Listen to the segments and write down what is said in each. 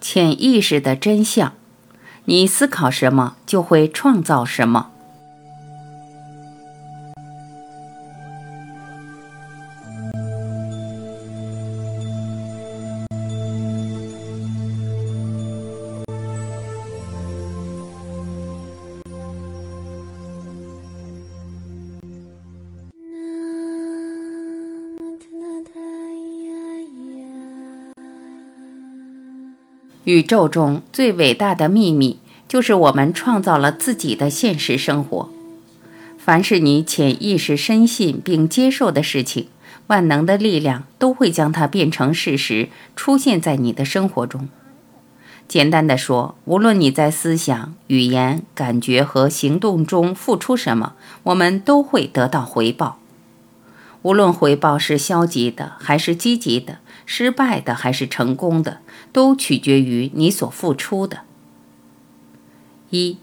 潜意识的真相，你思考什么，就会创造什么。宇宙中最伟大的秘密，就是我们创造了自己的现实生活。凡是你潜意识深信并接受的事情，万能的力量都会将它变成事实，出现在你的生活中。简单的说，无论你在思想、语言、感觉和行动中付出什么，我们都会得到回报。无论回报是消极的还是积极的，失败的还是成功的，都取决于你所付出的。一，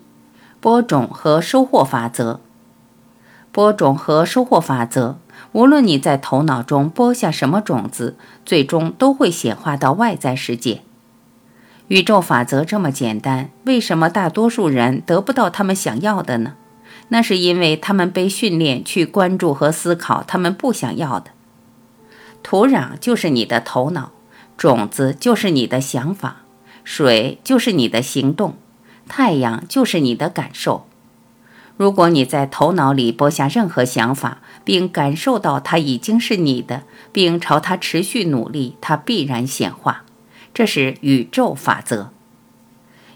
播种和收获法则。播种和收获法则，无论你在头脑中播下什么种子，最终都会显化到外在世界。宇宙法则这么简单，为什么大多数人得不到他们想要的呢？那是因为他们被训练去关注和思考他们不想要的。土壤就是你的头脑，种子就是你的想法，水就是你的行动，太阳就是你的感受。如果你在头脑里播下任何想法，并感受到它已经是你的，并朝它持续努力，它必然显化。这是宇宙法则。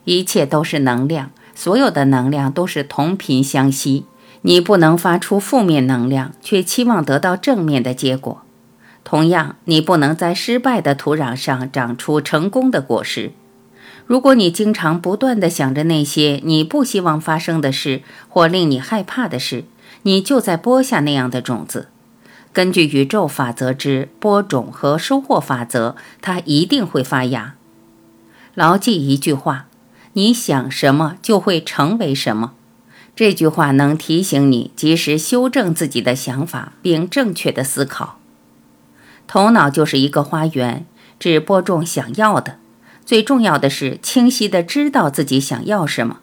一切都是能量。所有的能量都是同频相吸，你不能发出负面能量，却期望得到正面的结果。同样，你不能在失败的土壤上长出成功的果实。如果你经常不断地想着那些你不希望发生的事或令你害怕的事，你就在播下那样的种子。根据宇宙法则之播种和收获法则，它一定会发芽。牢记一句话。你想什么就会成为什么，这句话能提醒你及时修正自己的想法，并正确的思考。头脑就是一个花园，只播种想要的。最重要的是清晰的知道自己想要什么。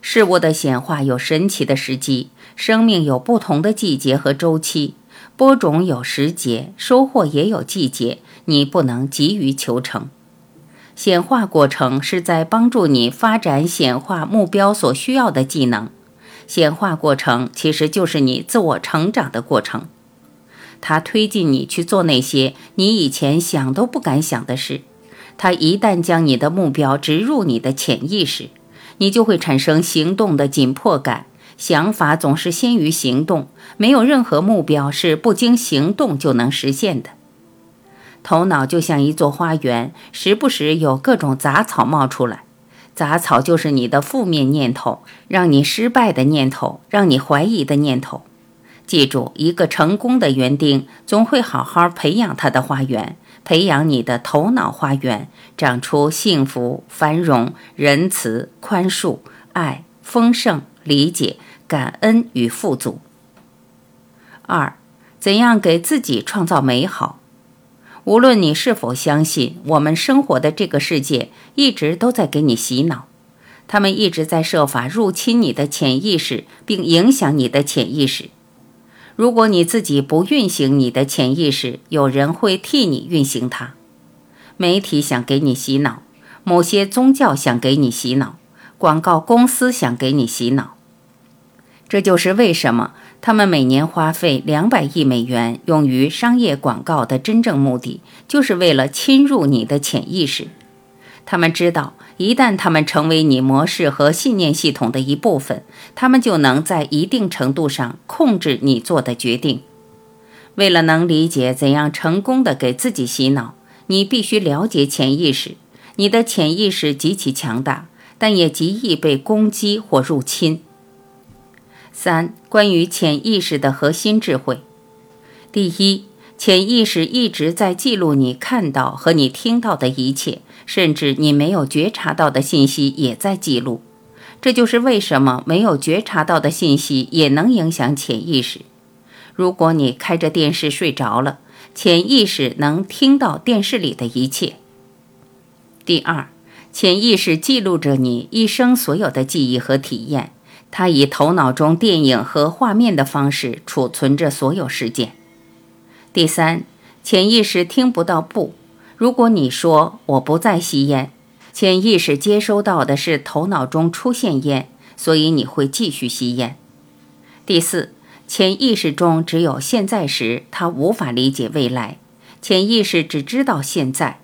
事物的显化有神奇的时机，生命有不同的季节和周期，播种有时节，收获也有季节。你不能急于求成。显化过程是在帮助你发展显化目标所需要的技能。显化过程其实就是你自我成长的过程，它推进你去做那些你以前想都不敢想的事。它一旦将你的目标植入你的潜意识，你就会产生行动的紧迫感。想法总是先于行动，没有任何目标是不经行动就能实现的。头脑就像一座花园，时不时有各种杂草冒出来。杂草就是你的负面念头，让你失败的念头，让你怀疑的念头。记住，一个成功的园丁总会好好培养他的花园，培养你的头脑花园，长出幸福、繁荣、仁慈、宽恕、爱、丰盛、理解、感恩与富足。二，怎样给自己创造美好？无论你是否相信，我们生活的这个世界一直都在给你洗脑，他们一直在设法入侵你的潜意识，并影响你的潜意识。如果你自己不运行你的潜意识，有人会替你运行它。媒体想给你洗脑，某些宗教想给你洗脑，广告公司想给你洗脑。这就是为什么。他们每年花费两百亿美元用于商业广告的真正目的，就是为了侵入你的潜意识。他们知道，一旦他们成为你模式和信念系统的一部分，他们就能在一定程度上控制你做的决定。为了能理解怎样成功的给自己洗脑，你必须了解潜意识。你的潜意识极其强大，但也极易被攻击或入侵。三、关于潜意识的核心智慧。第一，潜意识一直在记录你看到和你听到的一切，甚至你没有觉察到的信息也在记录。这就是为什么没有觉察到的信息也能影响潜意识。如果你开着电视睡着了，潜意识能听到电视里的一切。第二，潜意识记录着你一生所有的记忆和体验，它以头脑中电影和画面的方式储存着所有事件。第三，潜意识听不到不。如果你说我不再吸烟，潜意识接收到的是头脑中出现烟，所以你会继续吸烟。第四，潜意识中只有现在时，它无法理解未来。潜意识只知道现在，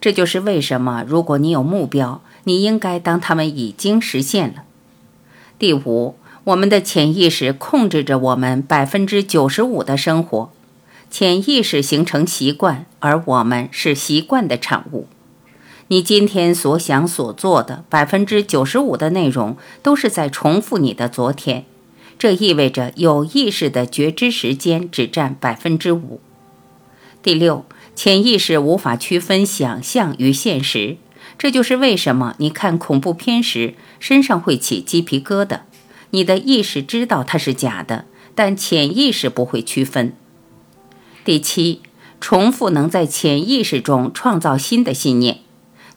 这就是为什么如果你有目标，你应该当他们已经实现了。第五，我们的潜意识控制着我们百分之九十五的生活。潜意识形成习惯，而我们是习惯的产物。你今天所想所做的百分之九十五的内容，都是在重复你的昨天。这意味着有意识的觉知时间只占百分之五。第六，潜意识无法区分想象与现实，这就是为什么你看恐怖片时身上会起鸡皮疙瘩。你的意识知道它是假的，但潜意识不会区分。第七，重复能在潜意识中创造新的信念。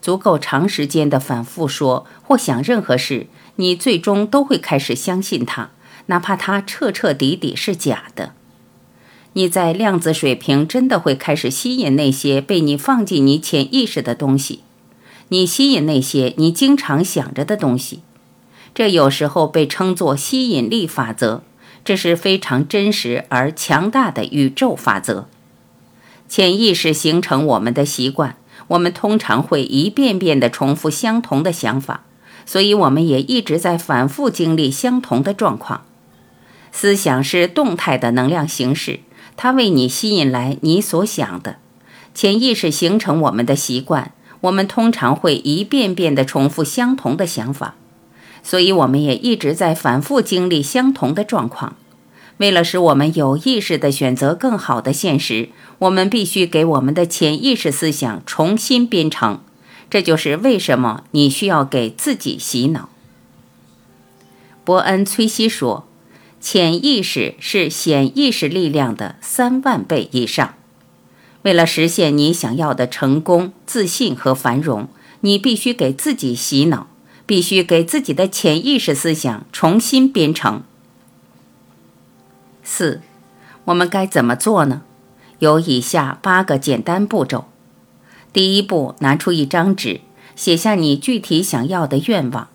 足够长时间的反复说或想任何事，你最终都会开始相信它，哪怕它彻彻底底是假的。你在量子水平真的会开始吸引那些被你放进你潜意识的东西。你吸引那些你经常想着的东西，这有时候被称作吸引力法则。这是非常真实而强大的宇宙法则。潜意识形成我们的习惯，我们通常会一遍遍地重复相同的想法，所以我们也一直在反复经历相同的状况。思想是动态的能量形式，它为你吸引来你所想的。潜意识形成我们的习惯，我们通常会一遍遍地重复相同的想法。所以，我们也一直在反复经历相同的状况。为了使我们有意识地选择更好的现实，我们必须给我们的潜意识思想重新编程。这就是为什么你需要给自己洗脑。伯恩·崔西说：“潜意识是显意识力量的三万倍以上。为了实现你想要的成功、自信和繁荣，你必须给自己洗脑。”必须给自己的潜意识思想重新编程。四，我们该怎么做呢？有以下八个简单步骤。第一步，拿出一张纸，写下你具体想要的愿望。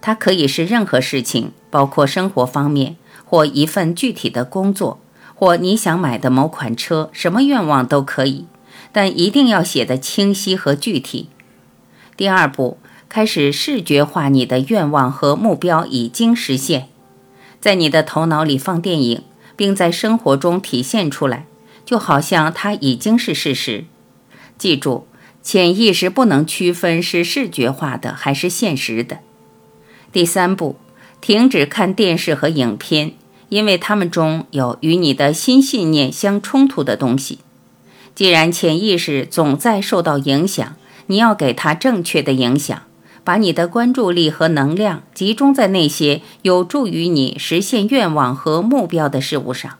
它可以是任何事情，包括生活方面，或一份具体的工作，或你想买的某款车。什么愿望都可以，但一定要写得清晰和具体。第二步。开始视觉化你的愿望和目标已经实现，在你的头脑里放电影，并在生活中体现出来，就好像它已经是事实。记住，潜意识不能区分是视觉化的还是现实的。第三步，停止看电视和影片，因为它们中有与你的新信念相冲突的东西。既然潜意识总在受到影响，你要给它正确的影响。把你的关注力和能量集中在那些有助于你实现愿望和目标的事物上。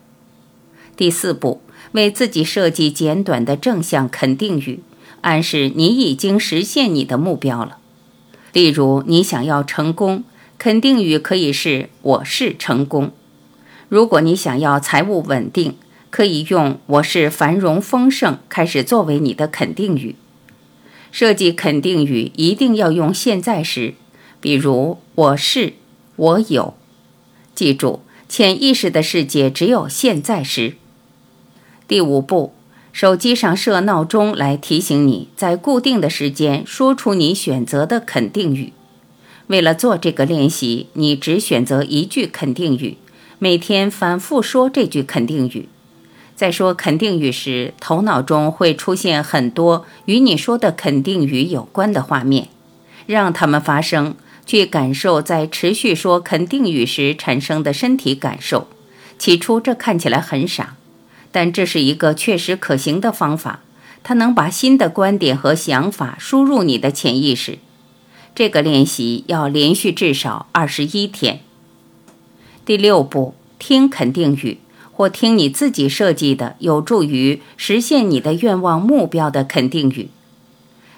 第四步，为自己设计简短的正向肯定语，暗示你已经实现你的目标了。例如，你想要成功，肯定语可以是“我是成功”。如果你想要财务稳定，可以用“我是繁荣丰盛”开始作为你的肯定语。设计肯定语一定要用现在时，比如“我是”“我有”。记住，潜意识的世界只有现在时。第五步，手机上设闹钟来提醒你在固定的时间说出你选择的肯定语。为了做这个练习，你只选择一句肯定语，每天反复说这句肯定语。在说肯定语时，头脑中会出现很多与你说的肯定语有关的画面，让它们发生，去感受在持续说肯定语时产生的身体感受。起初这看起来很傻，但这是一个确实可行的方法，它能把新的观点和想法输入你的潜意识。这个练习要连续至少二十一天。第六步，听肯定语。或听你自己设计的有助于实现你的愿望目标的肯定语。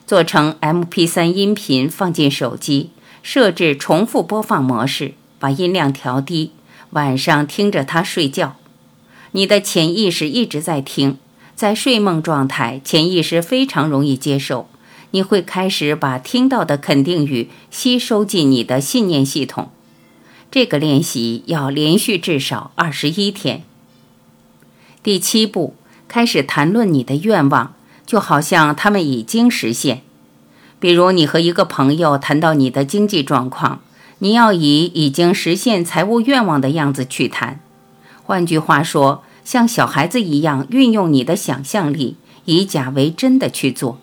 做成 MP3 音频放进手机，设置重复播放模式，把音量调低，晚上听着它睡觉。你的潜意识一直在听，在睡梦状态，潜意识非常容易接受。你会开始把听到的肯定语吸收进你的信念系统。这个练习要连续至少二十一天。第七步，开始谈论你的愿望，就好像他们已经实现。比如，你和一个朋友谈到你的经济状况，你要以已经实现财务愿望的样子去谈。换句话说，像小孩子一样运用你的想象力，以假为真的去做。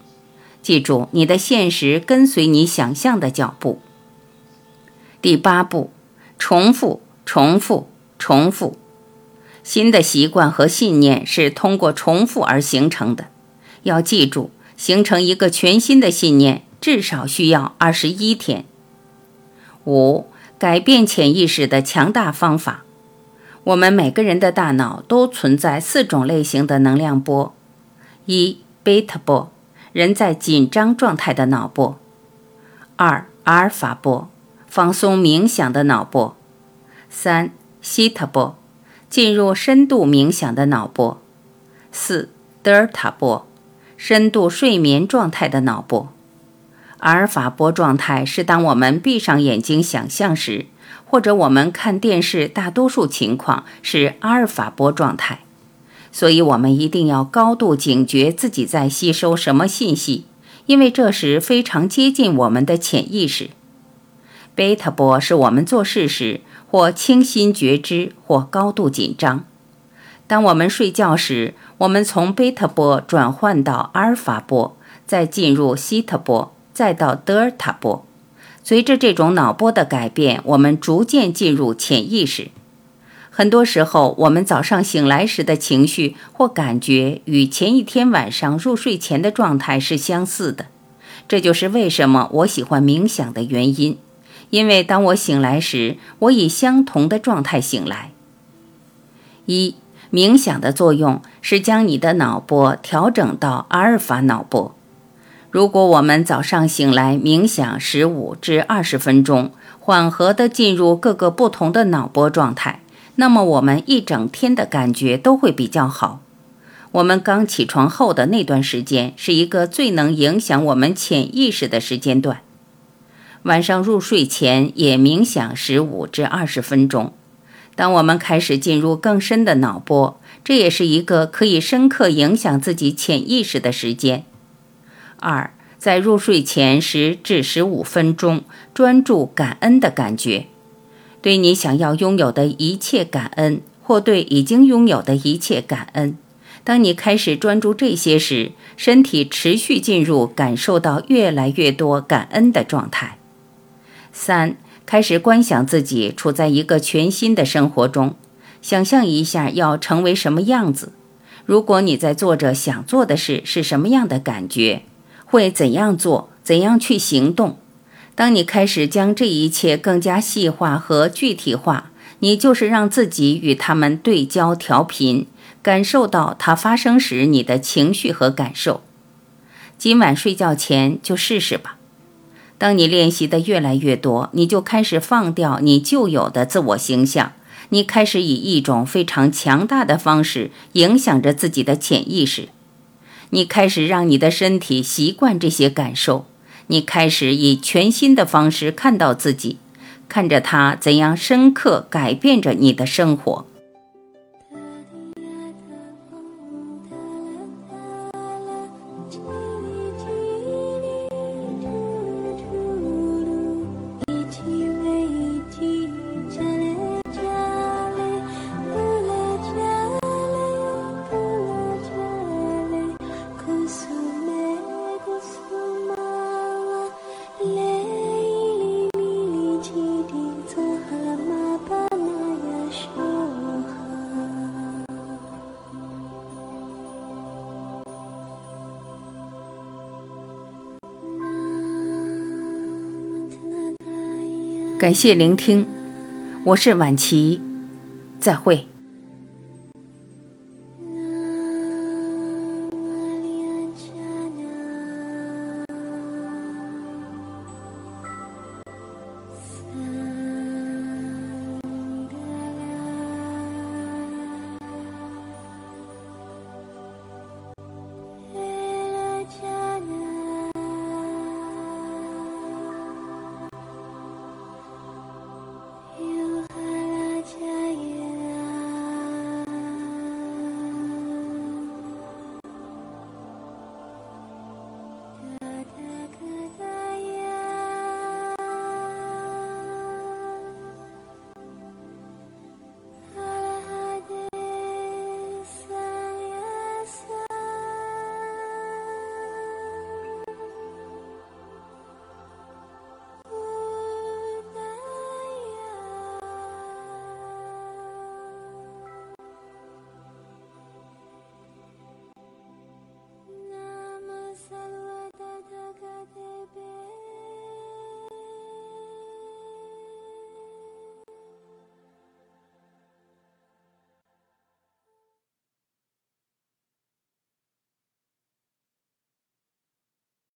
记住，你的现实跟随你想象的脚步。第八步，重复，重复，重复。新的习惯和信念是通过重复而形成的。要记住，形成一个全新的信念至少需要二十一天。五、改变潜意识的强大方法。我们每个人的大脑都存在四种类型的能量波：一、贝塔波。人在紧张状态的脑波，二阿尔法波，放松冥想的脑波，三西塔波，进入深度冥想的脑波，四德尔塔波，深度睡眠状态的脑波。阿尔法波状态是当我们闭上眼睛想象时，或者我们看电视，大多数情况是阿尔法波状态。所以，我们一定要高度警觉自己在吸收什么信息，因为这时非常接近我们的潜意识。贝塔波是我们做事时或清新觉知或高度紧张。当我们睡觉时，我们从贝塔波转换到阿尔法波，再进入西塔波，再到德尔塔波。随着这种脑波的改变，我们逐渐进入潜意识。很多时候，我们早上醒来时的情绪或感觉与前一天晚上入睡前的状态是相似的。这就是为什么我喜欢冥想的原因。因为当我醒来时，我以相同的状态醒来。一、冥想的作用是将你的脑波调整到阿尔法脑波。如果我们早上醒来冥想十五至二十分钟，缓和地进入各个不同的脑波状态。那么我们一整天的感觉都会比较好。我们刚起床后的那段时间是一个最能影响我们潜意识的时间段。晚上入睡前也冥想十五至二十分钟。当我们开始进入更深的脑波，这也是一个可以深刻影响自己潜意识的时间。二，在入睡前十至十五分钟专注感恩的感觉。对你想要拥有的一切感恩，或对已经拥有的一切感恩。当你开始专注这些时，身体持续进入感受到越来越多感恩的状态。三，开始观想自己处在一个全新的生活中，想象一下要成为什么样子。如果你在做着想做的事，是什么样的感觉？会怎样做？怎样去行动？当你开始将这一切更加细化和具体化，你就是让自己与他们对焦调频，感受到它发生时你的情绪和感受。今晚睡觉前就试试吧。当你练习的越来越多，你就开始放掉你旧有的自我形象，你开始以一种非常强大的方式影响着自己的潜意识，你开始让你的身体习惯这些感受。你开始以全新的方式看到自己，看着它怎样深刻改变着你的生活。感谢聆听，我是晚琪，再会。